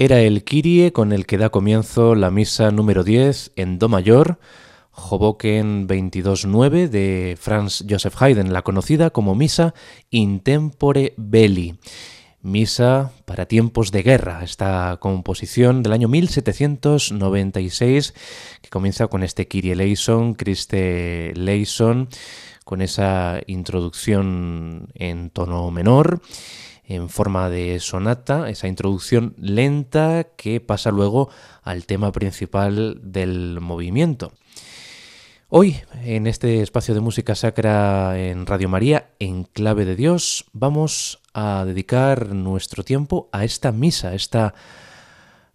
Era el Kyrie con el que da comienzo la misa número 10 en Do mayor, Hoboken 22.9 de Franz Joseph Haydn, la conocida como Misa in tempore belli. Misa para tiempos de guerra, esta composición del año 1796 que comienza con este Kyrie eleison, Christe eleison, con esa introducción en tono menor en forma de sonata, esa introducción lenta que pasa luego al tema principal del movimiento. Hoy, en este espacio de música sacra en Radio María, en clave de Dios, vamos a dedicar nuestro tiempo a esta misa, esta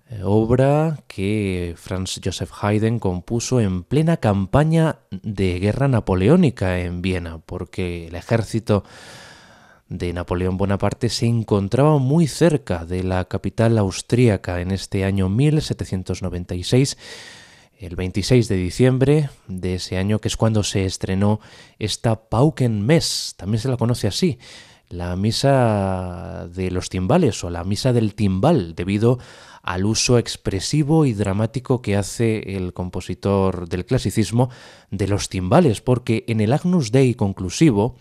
eh, obra que Franz Joseph Haydn compuso en plena campaña de guerra napoleónica en Viena, porque el ejército de Napoleón Bonaparte se encontraba muy cerca de la capital austríaca en este año 1796, el 26 de diciembre de ese año, que es cuando se estrenó esta Paukenmess, también se la conoce así, la misa de los timbales o la misa del timbal, debido al uso expresivo y dramático que hace el compositor del clasicismo de los timbales, porque en el Agnus Dei conclusivo,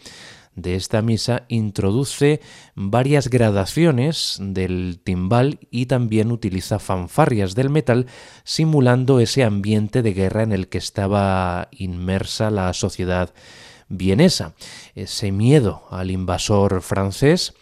de esta misa introduce varias gradaciones del timbal y también utiliza fanfarrias del metal simulando ese ambiente de guerra en el que estaba inmersa la sociedad vienesa, ese miedo al invasor francés.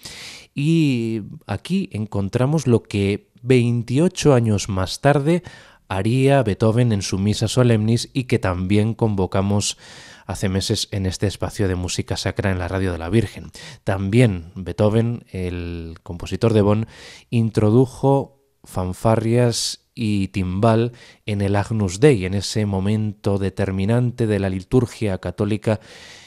Y aquí encontramos lo que 28 años más tarde haría Beethoven en su misa solemnis y que también convocamos hace meses en este espacio de música sacra en la radio de la Virgen. También Beethoven, el compositor de Bonn, introdujo fanfarrias y timbal en el Agnus Dei, en ese momento determinante de la liturgia católica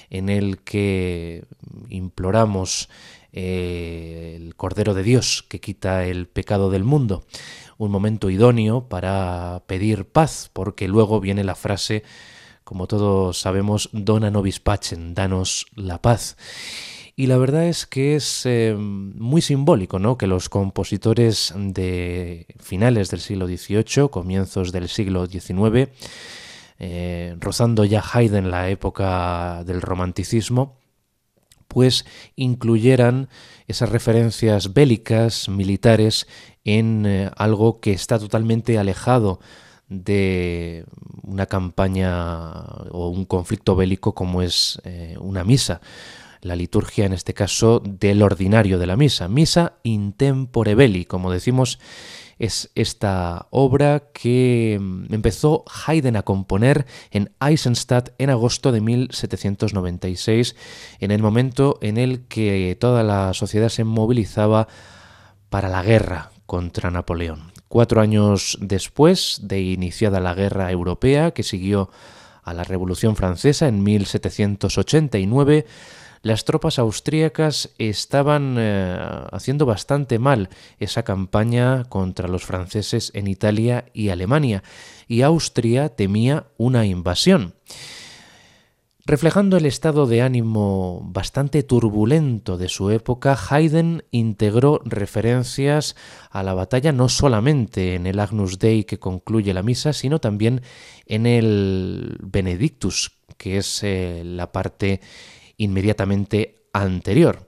en el que imploramos eh, el Cordero de Dios que quita el pecado del mundo. Un momento idóneo para pedir paz, porque luego viene la frase como todos sabemos, dona nobis pacem, danos la paz. Y la verdad es que es eh, muy simbólico ¿no? que los compositores de finales del siglo XVIII, comienzos del siglo XIX, eh, rozando ya Haydn la época del romanticismo, pues incluyeran esas referencias bélicas, militares, en eh, algo que está totalmente alejado de una campaña o un conflicto bélico como es eh, una misa. La liturgia, en este caso, del ordinario de la misa. Misa in tempore belli, como decimos, es esta obra que mm, empezó Haydn a componer en Eisenstadt en agosto de 1796, en el momento en el que toda la sociedad se movilizaba para la guerra contra Napoleón. Cuatro años después de iniciada la Guerra Europea, que siguió a la Revolución Francesa en 1789, las tropas austríacas estaban eh, haciendo bastante mal esa campaña contra los franceses en Italia y Alemania, y Austria temía una invasión. Reflejando el estado de ánimo bastante turbulento de su época, Haydn integró referencias a la batalla no solamente en el Agnus Dei que concluye la misa, sino también en el Benedictus, que es eh, la parte inmediatamente anterior.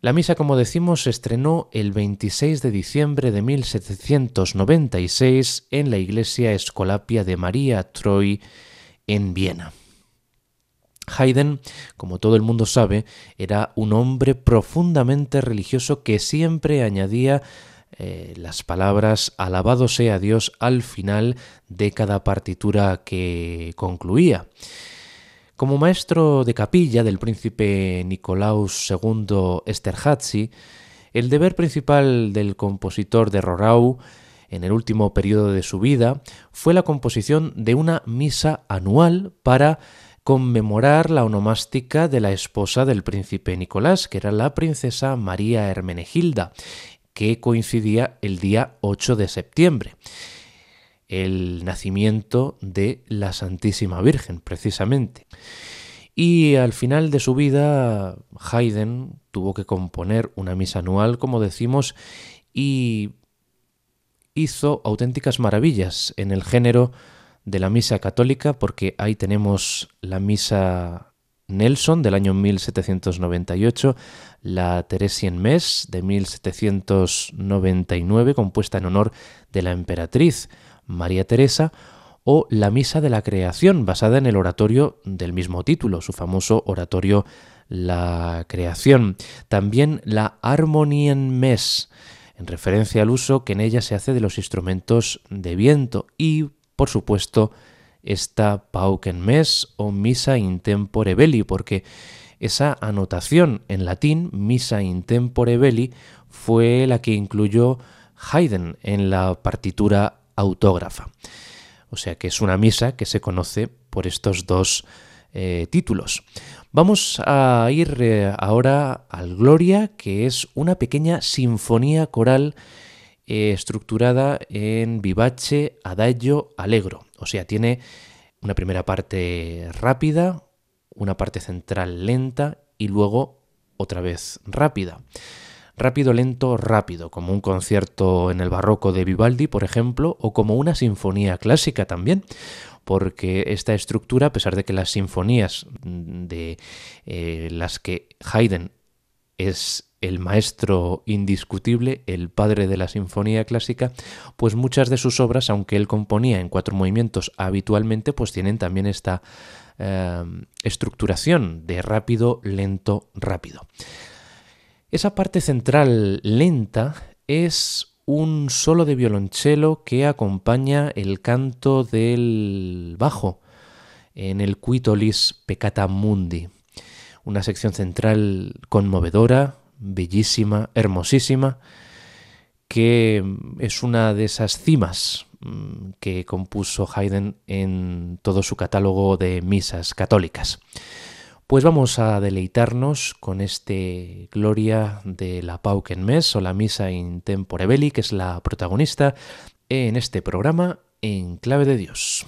La misa, como decimos, se estrenó el 26 de diciembre de 1796 en la iglesia Escolapia de María Troy en Viena. Haydn, como todo el mundo sabe, era un hombre profundamente religioso que siempre añadía eh, las palabras alabado sea Dios al final de cada partitura que concluía. Como maestro de capilla del príncipe Nicolaus II Esterházy, el deber principal del compositor de Rorau en el último periodo de su vida fue la composición de una misa anual para conmemorar la onomástica de la esposa del príncipe Nicolás, que era la princesa María Hermenegilda, que coincidía el día 8 de septiembre, el nacimiento de la Santísima Virgen, precisamente. Y al final de su vida, Haydn tuvo que componer una misa anual, como decimos, y hizo auténticas maravillas en el género de la misa católica, porque ahí tenemos la misa Nelson del año 1798, la Teresien Mes de 1799, compuesta en honor de la emperatriz María Teresa, o la Misa de la Creación, basada en el oratorio del mismo título, su famoso oratorio La Creación. También la Harmonien Mes, en referencia al uso que en ella se hace de los instrumentos de viento y, por supuesto, esta Pauken Mes o Misa in tempore belli, porque esa anotación en latín, Misa in tempore belli, fue la que incluyó Haydn en la partitura autógrafa. O sea que es una misa que se conoce por estos dos eh, títulos. Vamos a ir eh, ahora al Gloria, que es una pequeña sinfonía coral eh, estructurada en vivace, adagio, allegro. O sea, tiene una primera parte rápida, una parte central lenta y luego otra vez rápida. Rápido, lento, rápido, como un concierto en el barroco de Vivaldi, por ejemplo, o como una sinfonía clásica también, porque esta estructura, a pesar de que las sinfonías de eh, las que Haydn es el maestro indiscutible, el padre de la sinfonía clásica, pues muchas de sus obras, aunque él componía en cuatro movimientos habitualmente, pues tienen también esta eh, estructuración de rápido, lento, rápido. Esa parte central lenta es un solo de violonchelo que acompaña el canto del bajo en el Quitolis Peccata Mundi. Una sección central conmovedora, bellísima, hermosísima, que es una de esas cimas mm, que compuso Haydn en todo su catálogo de misas católicas. Pues vamos a deleitarnos con este Gloria de la Pauken Mes o la Misa in Tempore Belli, que es la protagonista en este programa en Clave de Dios.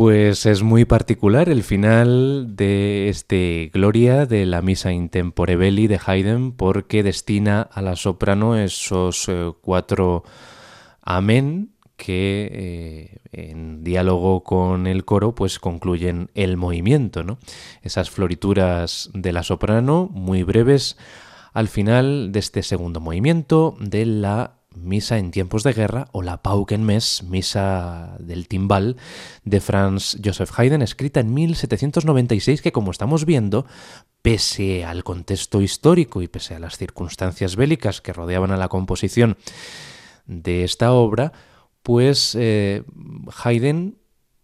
Pues es muy particular el final de este Gloria de la Misa in Tempore Belli de Haydn porque destina a la soprano esos eh, cuatro amén que eh, en diálogo con el coro pues concluyen el movimiento, ¿no? Esas florituras de la soprano muy breves al final de este segundo movimiento de la Misa en tiempos de guerra o la Paukenmess, Misa del timbal de Franz Joseph Haydn, escrita en 1796, que como estamos viendo, pese al contexto histórico y pese a las circunstancias bélicas que rodeaban a la composición de esta obra, pues eh, Haydn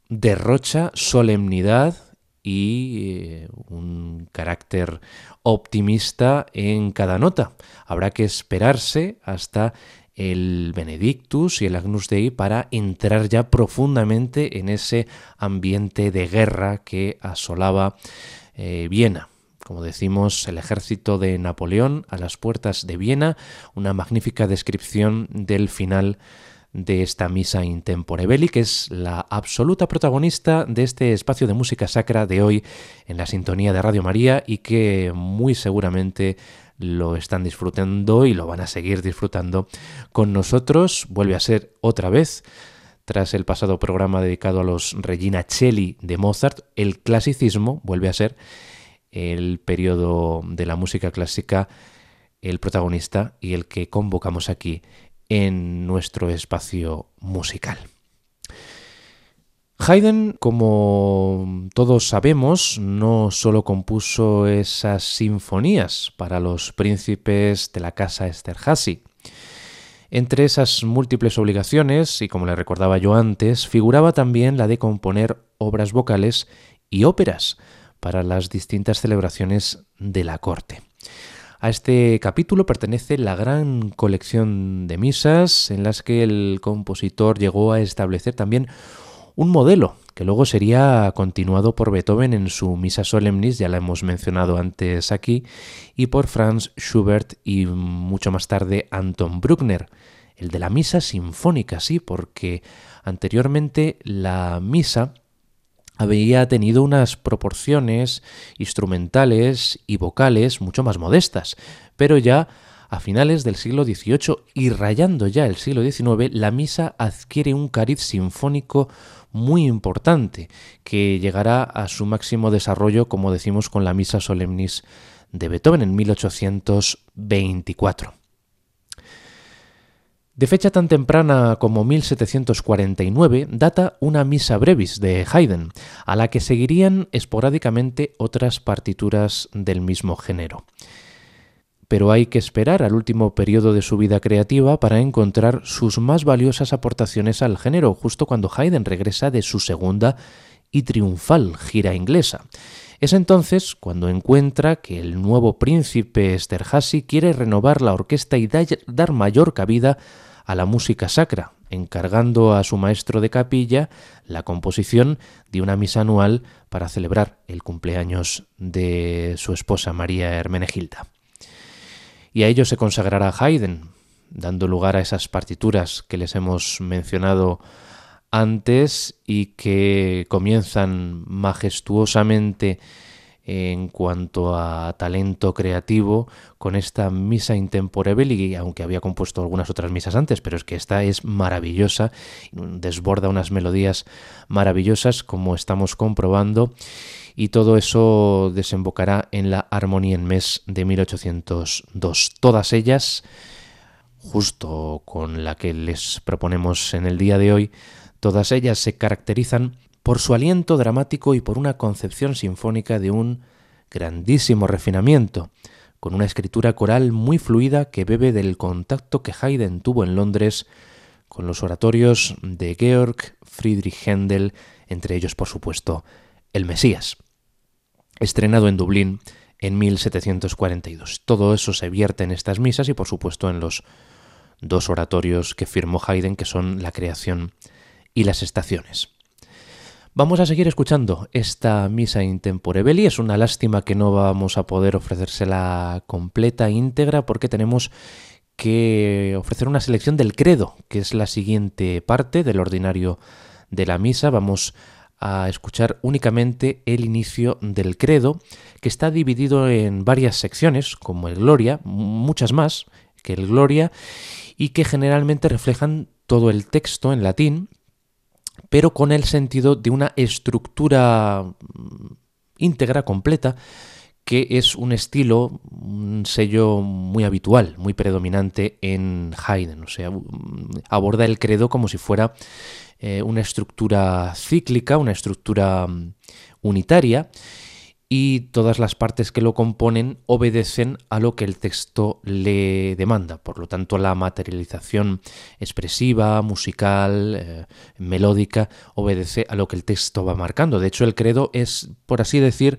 derrocha solemnidad y eh, un carácter optimista en cada nota. Habrá que esperarse hasta el Benedictus y el Agnus Dei para entrar ya profundamente en ese ambiente de guerra que asolaba eh, Viena. Como decimos, el ejército de Napoleón a las puertas de Viena, una magnífica descripción del final de esta misa intempore belli, que es la absoluta protagonista de este espacio de música sacra de hoy en la sintonía de Radio María y que muy seguramente lo están disfrutando y lo van a seguir disfrutando con nosotros. Vuelve a ser otra vez, tras el pasado programa dedicado a los Regina Celli de Mozart, el clasicismo vuelve a ser el periodo de la música clásica el protagonista y el que convocamos aquí en nuestro espacio musical. Haydn, como todos sabemos, no solo compuso esas sinfonías para los príncipes de la casa Esterhazy. Entre esas múltiples obligaciones, y como le recordaba yo antes, figuraba también la de componer obras vocales y óperas para las distintas celebraciones de la corte. A este capítulo pertenece la gran colección de misas en las que el compositor llegó a establecer también un modelo que luego sería continuado por Beethoven en su Misa Solemnis, ya la hemos mencionado antes aquí, y por Franz Schubert y mucho más tarde Anton Bruckner, el de la Misa Sinfónica, sí, porque anteriormente la Misa había tenido unas proporciones instrumentales y vocales mucho más modestas, pero ya a finales del siglo XVIII y rayando ya el siglo XIX, la misa adquiere un cariz sinfónico muy importante, que llegará a su máximo desarrollo, como decimos, con la Misa Solemnis de Beethoven en 1824. De fecha tan temprana como 1749 data una misa brevis de Haydn, a la que seguirían esporádicamente otras partituras del mismo género. Pero hay que esperar al último periodo de su vida creativa para encontrar sus más valiosas aportaciones al género, justo cuando Haydn regresa de su segunda y triunfal gira inglesa. Es entonces cuando encuentra que el nuevo príncipe Esterhazy quiere renovar la orquesta y dar mayor cabida a la música sacra, encargando a su maestro de capilla la composición de una misa anual para celebrar el cumpleaños de su esposa María Hermenegilda. Y a ello se consagrará Haydn, dando lugar a esas partituras que les hemos mencionado antes y que comienzan majestuosamente en cuanto a talento creativo con esta misa intempore belli, aunque había compuesto algunas otras misas antes, pero es que esta es maravillosa, desborda unas melodías maravillosas como estamos comprobando y todo eso desembocará en la Armonía en Mes de 1802. Todas ellas, justo con la que les proponemos en el día de hoy, todas ellas se caracterizan por su aliento dramático y por una concepción sinfónica de un grandísimo refinamiento, con una escritura coral muy fluida que bebe del contacto que Haydn tuvo en Londres con los oratorios de Georg Friedrich Händel, entre ellos, por supuesto, El Mesías, estrenado en Dublín en 1742. Todo eso se vierte en estas misas y, por supuesto, en los dos oratorios que firmó Haydn, que son la creación y las estaciones. Vamos a seguir escuchando esta misa intempore belli. Es una lástima que no vamos a poder ofrecérsela completa, íntegra, porque tenemos que ofrecer una selección del credo, que es la siguiente parte del ordinario de la misa. Vamos a escuchar únicamente el inicio del credo, que está dividido en varias secciones, como el Gloria, muchas más que el Gloria, y que generalmente reflejan todo el texto en latín, pero con el sentido de una estructura mm, íntegra, completa, que es un estilo, un sello muy habitual, muy predominante en Haydn. O sea, aborda el credo como si fuera eh, una estructura cíclica, una estructura mm, unitaria, y todas las partes que lo componen obedecen a lo que el texto le demanda. Por lo tanto, la materialización expresiva, musical, eh, melódica, obedece a lo que el texto va marcando. De hecho, el credo es, por así decir,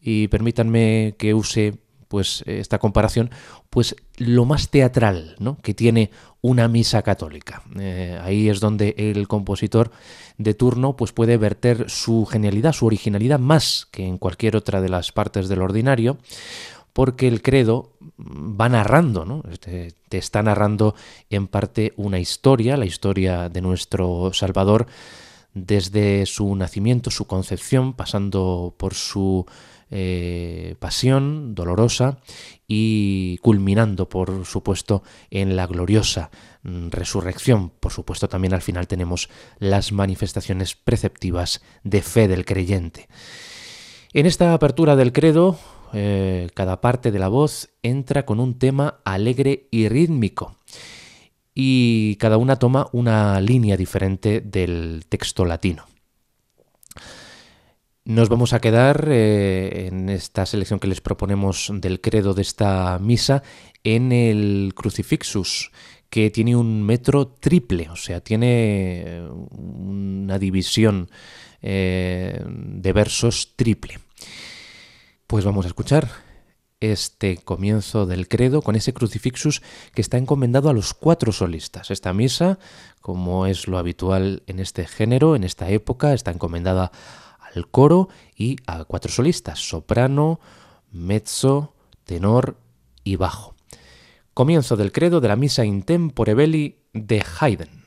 y permítanme que use pues esta comparación, pues lo más teatral ¿no? que tiene una misa católica. Eh, ahí es donde el compositor de turno pues puede verter su genialidad, su originalidad más que en cualquier otra de las partes del ordinario, porque el credo va narrando, ¿no? te está narrando en parte una historia, la historia de nuestro Salvador, desde su nacimiento, su concepción, pasando por su eh, pasión dolorosa y culminando, por supuesto, en la gloriosa mm, resurrección. Por supuesto, también al final tenemos las manifestaciones preceptivas de fe del creyente. En esta apertura del credo, eh, cada parte de la voz entra con un tema alegre y rítmico y cada una toma una línea diferente del texto latino. Nos vamos a quedar eh, en esta selección que les proponemos del credo de esta misa en el Crucifixus, que tiene un metro triple, o sea, tiene eh, una división eh, de versos triple. Pues vamos a escuchar este comienzo del credo con ese crucifixus que está encomendado a los cuatro solistas. Esta misa, como es lo habitual en este género, en esta época, está encomendada al coro y a cuatro solistas, soprano, mezzo, tenor y bajo. Comienzo del credo de la misa in tempore belli de Haydn.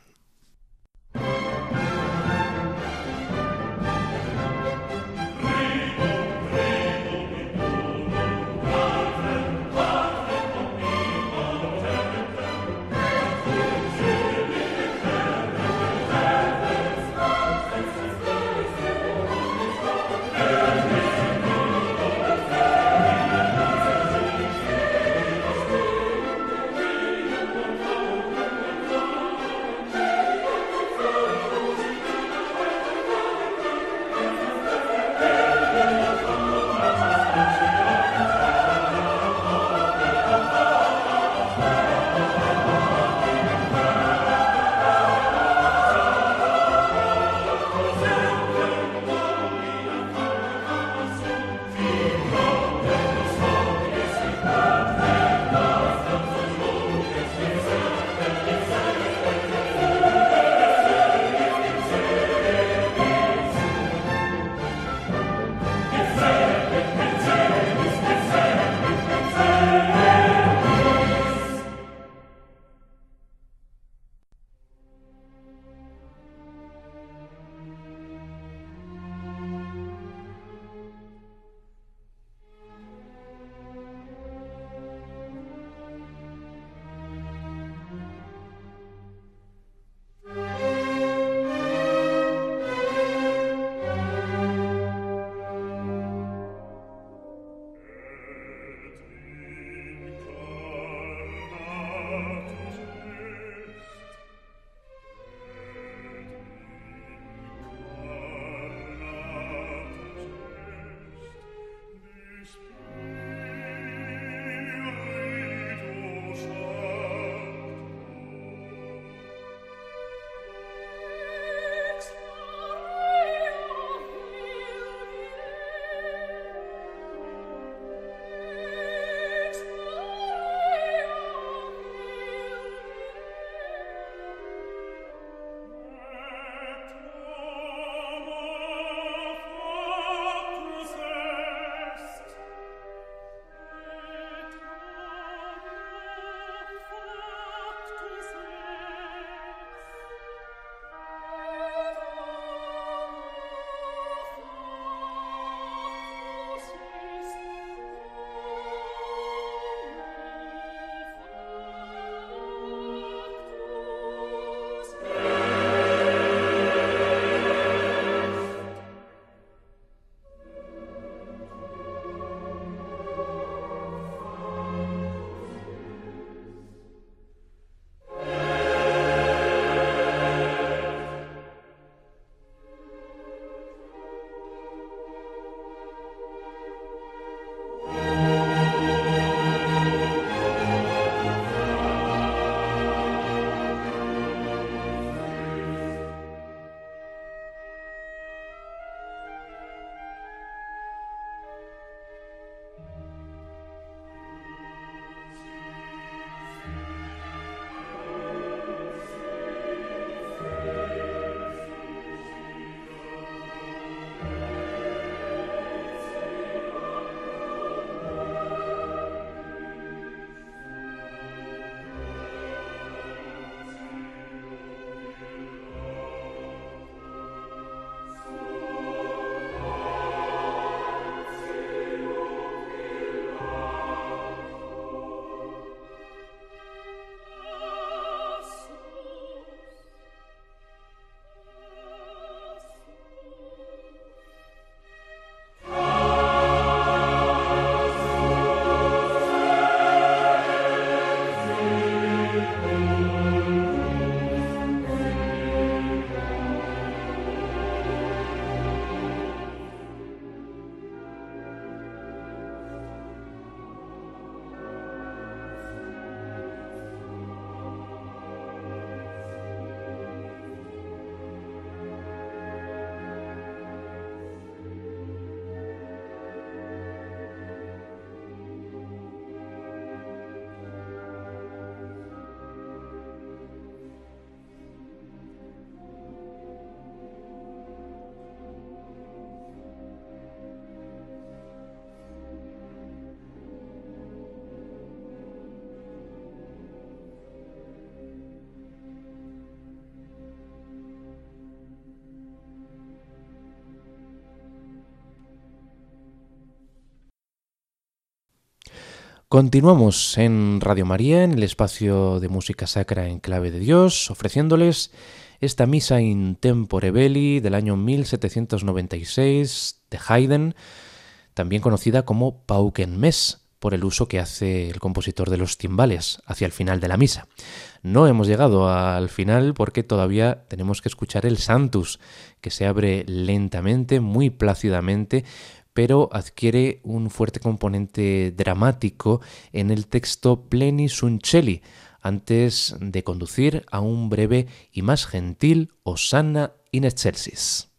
Continuamos en Radio María, en el espacio de música sacra en clave de Dios, ofreciéndoles esta misa in tempore belli del año 1796 de Haydn, también conocida como Paukenmess, por el uso que hace el compositor de los timbales hacia el final de la misa. No hemos llegado al final porque todavía tenemos que escuchar el Santus, que se abre lentamente, muy plácidamente, pero adquiere un fuerte componente dramático en el texto Pleni Suncelli, antes de conducir a un breve y más gentil Osanna in excelsis.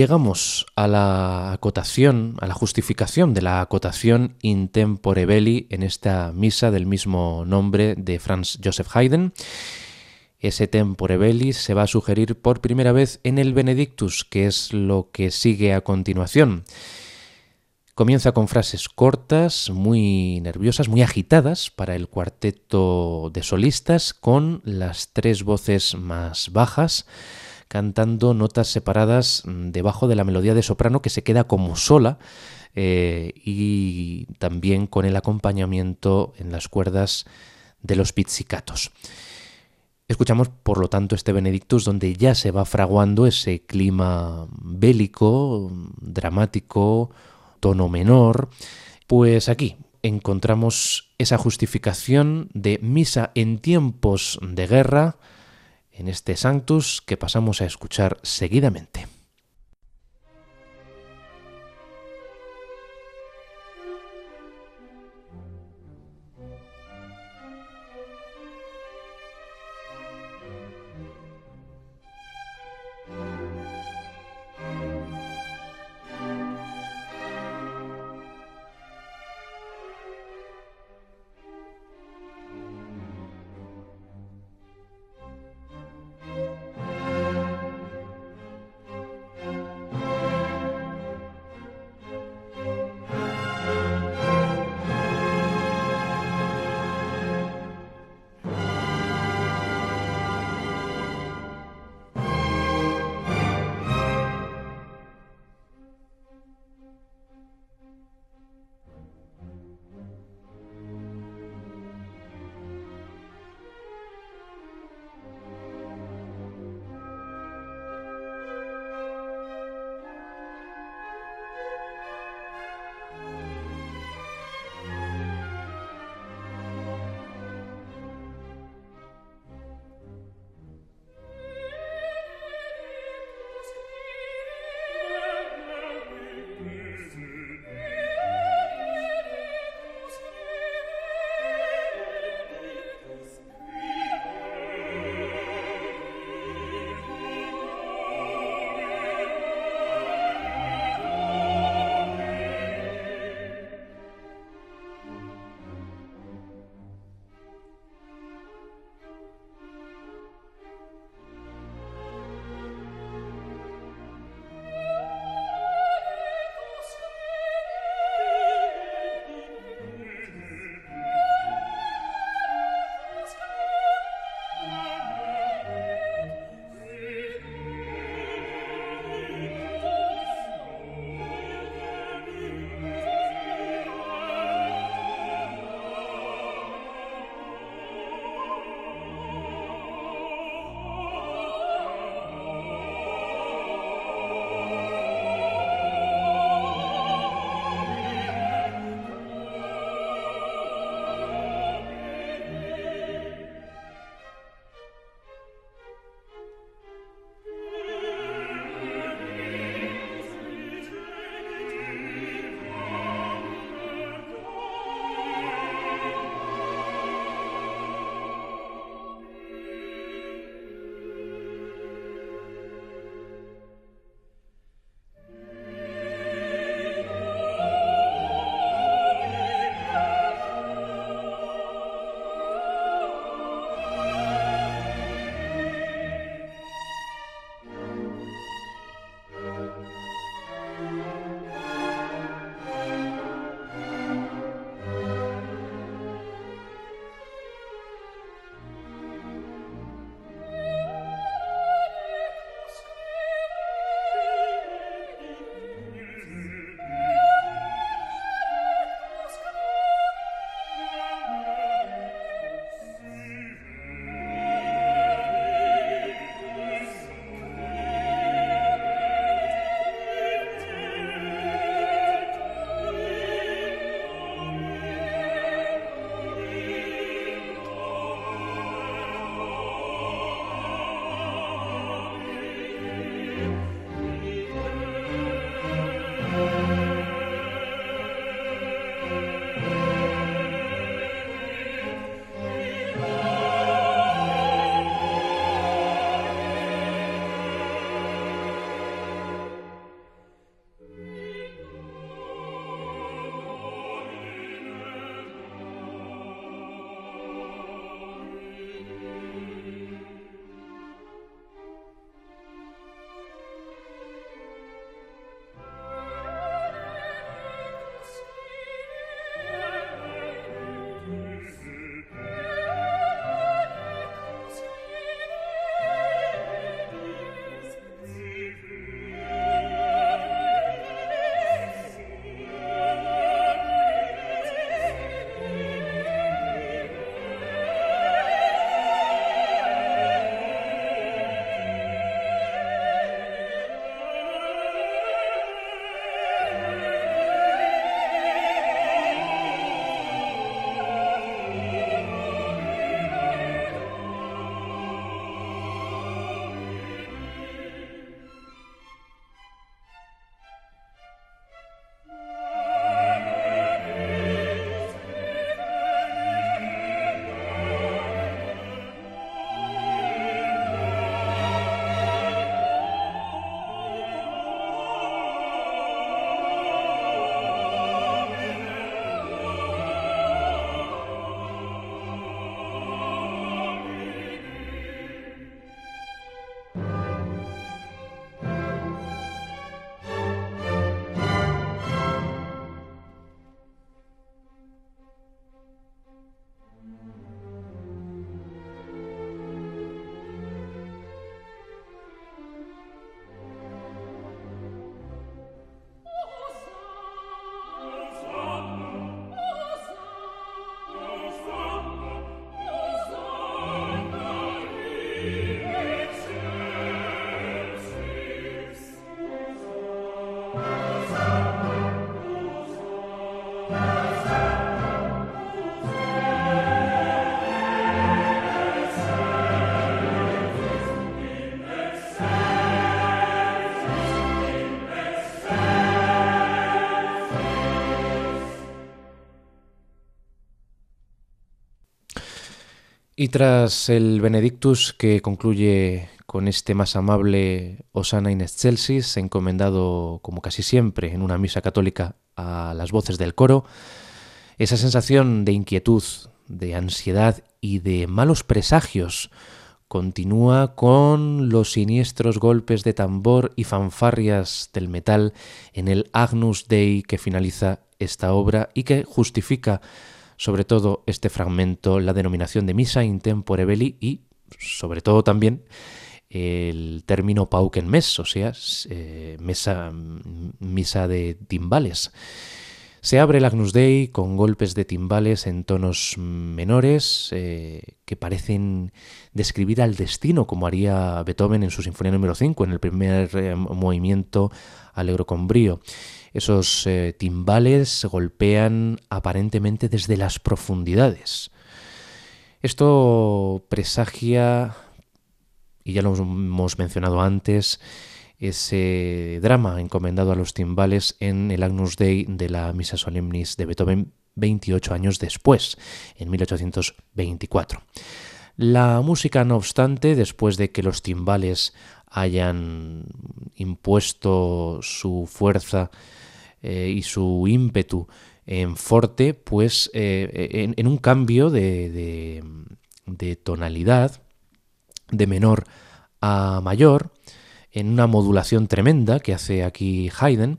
Llegamos a la acotación, a la justificación de la acotación in tempore belli en esta misa del mismo nombre de Franz Joseph Haydn. Ese tempore belli se va a sugerir por primera vez en el Benedictus, que es lo que sigue a continuación. Comienza con frases cortas, muy nerviosas, muy agitadas para el cuarteto de solistas, con las tres voces más bajas cantando notas separadas mm, debajo de la melodía de soprano que se queda como sola eh, y también con el acompañamiento en las cuerdas de los pizzicatos. Escuchamos, por lo tanto, este Benedictus donde ya se va fraguando ese clima bélico, dramático, tono menor. Pues aquí encontramos esa justificación de misa en tiempos de guerra, en este Sanctus que pasamos a escuchar seguidamente. Y tras el Benedictus que concluye con este más amable Osana in excelsis, encomendado como casi siempre en una misa católica a las voces del coro, esa sensación de inquietud, de ansiedad y de malos presagios continúa con los siniestros golpes de tambor y fanfarrias del metal en el Agnus Dei que finaliza esta obra y que justifica sobre todo este fragmento, la denominación de misa in tempore belli y sobre todo también el término pauken mes, o sea, eh, mesa, misa de timbales. Se abre el Agnus Dei con golpes de timbales en tonos menores eh, que parecen describir al destino, como haría Beethoven en su Sinfonía número 5, en el primer eh, movimiento alegro con brío. Esos eh, timbales golpean aparentemente desde las profundidades. Esto presagia, y ya lo hemos mencionado antes, ese drama encomendado a los timbales en el Agnus Dei de la Misa Solemnis de Beethoven 28 años después, en 1824. La música, no obstante, después de que los timbales hayan impuesto su fuerza eh, y su ímpetu en forte, pues eh, en, un cambio de, de, tonalidad de menor a mayor, en una modulación tremenda que hace aquí Haydn,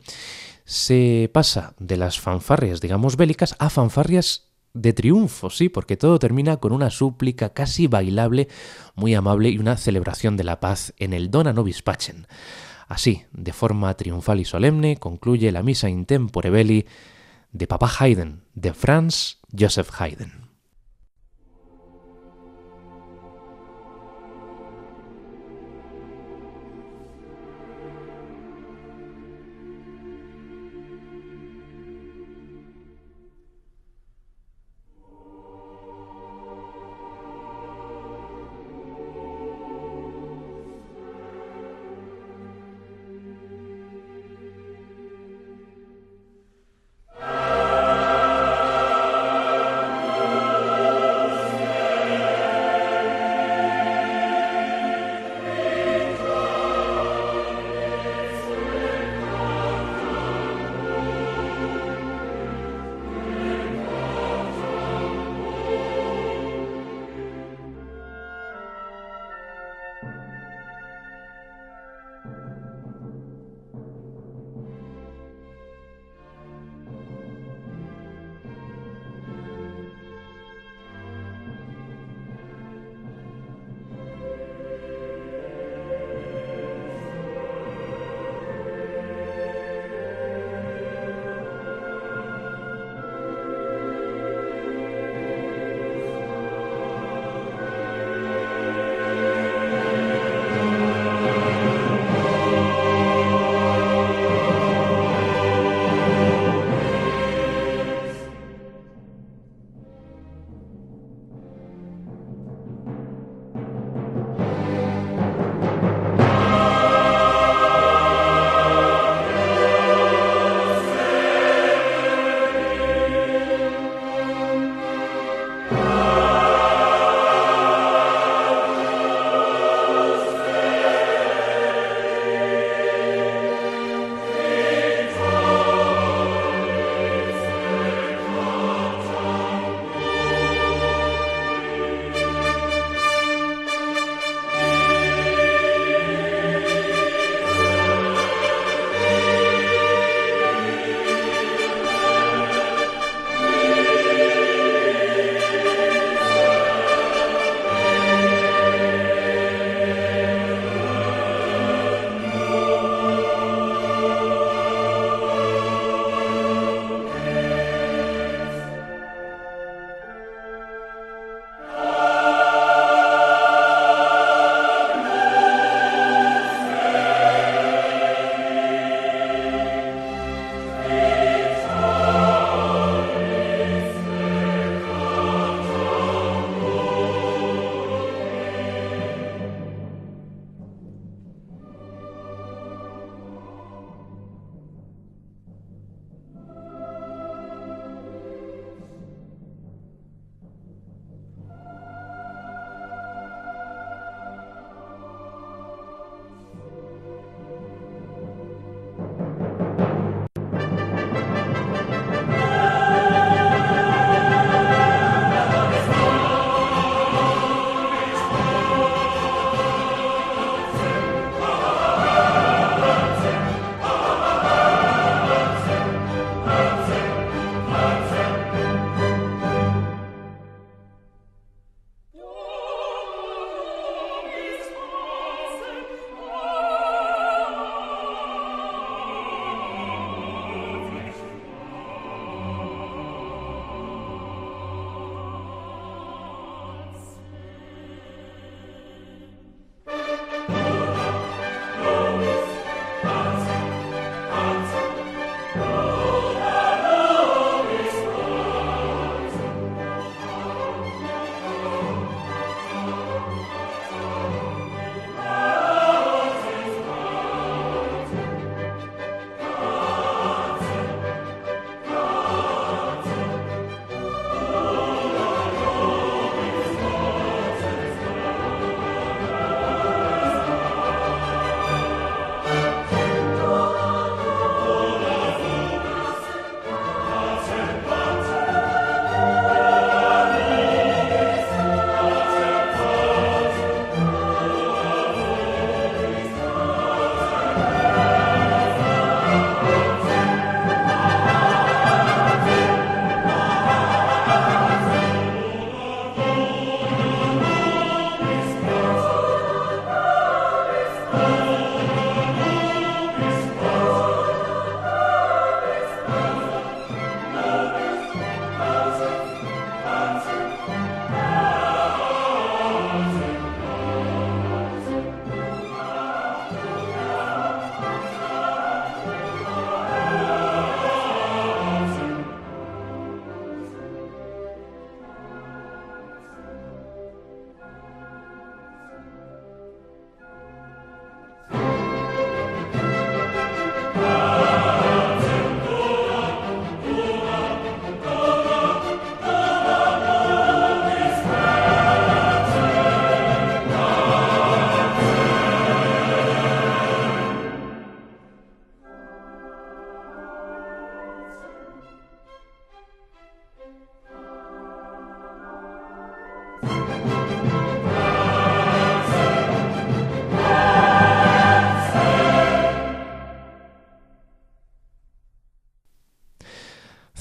se pasa de las fanfarrias, digamos, bélicas a fanfarrias de triunfo, sí, porque todo termina con una súplica casi bailable, muy amable y una celebración de la paz en el Dona Nobis Pacem. Así, de forma triunfal y solemne, concluye la misa in tempore belli de Papa Haydn, de Franz Joseph Haydn.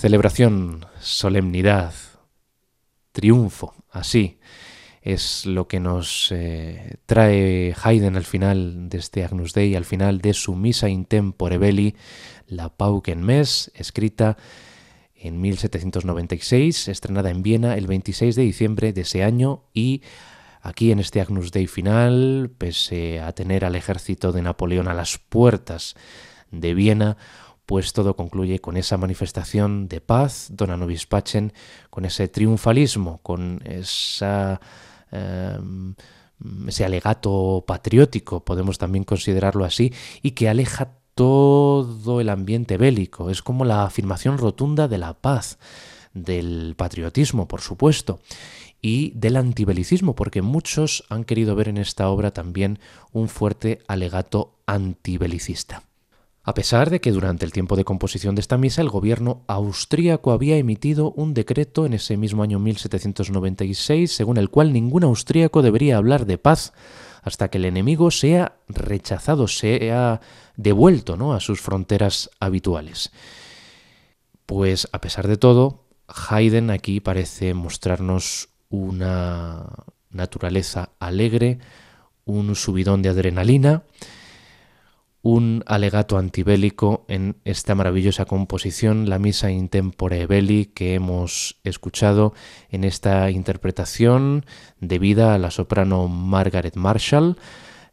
Celebración, solemnidad, triunfo, así es lo que nos eh, trae Haydn al final de este Agnus Dei, al final de su Misa in Tempore Belli, la Pauken Mes, escrita en 1796, estrenada en Viena el 26 de diciembre de ese año y aquí en este Agnus Dei final, pese a tener al ejército de Napoleón a las puertas de Viena, pues todo concluye con esa manifestación de paz, Dona Nobis Pacem, con ese triunfalismo, con em, ese alegato patriótico, podemos también considerarlo así, y que aleja todo el ambiente bélico. Es como la afirmación rotunda de la paz, del patriotismo, por supuesto, y del antibelicismo, porque muchos han querido ver en esta obra también un fuerte alegato antibelicista. A pesar de que durante el tiempo de composición de esta misa el gobierno austríaco había emitido un decreto en ese mismo año 1796 según el cual ningún austríaco debería hablar de paz hasta que el enemigo sea rechazado, sea devuelto ¿no? a sus fronteras habituales. Pues a pesar de todo, Haydn aquí parece mostrarnos una naturaleza alegre, un subidón de adrenalina, un alegato antibélico en esta maravillosa composición, la Misa in Tempore Belli, que hemos escuchado en esta interpretación debida a la soprano Margaret Marshall,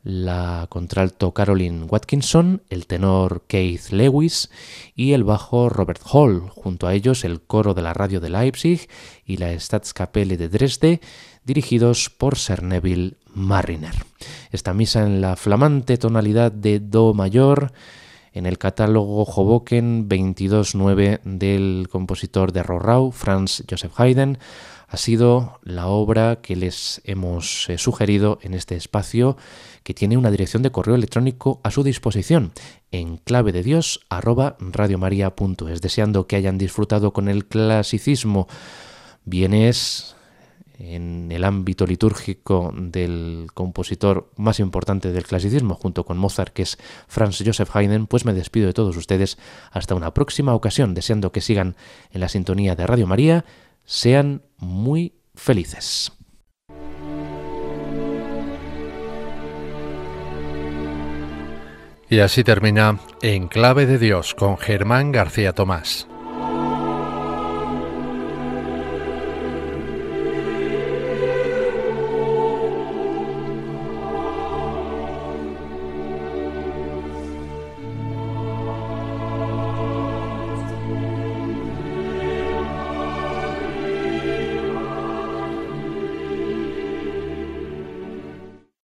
la contralto Caroline Watkinson, el tenor Keith Lewis y el bajo Robert Hall, junto a ellos el coro de la radio de Leipzig y la Staatskapelle de Dresde, dirigidos por Sir Neville Mariner. Esta misa en la flamante tonalidad de Do mayor, en el catálogo Hoboken 22.9 del compositor de Rorau, Franz Joseph Haydn, ha sido la obra que les hemos eh, sugerido en este espacio que tiene una dirección de correo electrónico a su disposición en clave de Dios deseando que hayan disfrutado con el clasicismo bienes en el ámbito litúrgico del compositor más importante del clasicismo, junto con Mozart, que es Franz Joseph Haydn, pues me despido de todos ustedes hasta una próxima ocasión, deseando que sigan en la sintonía de Radio María, sean muy felices. Y así termina En Clave de Dios con Germán García Tomás.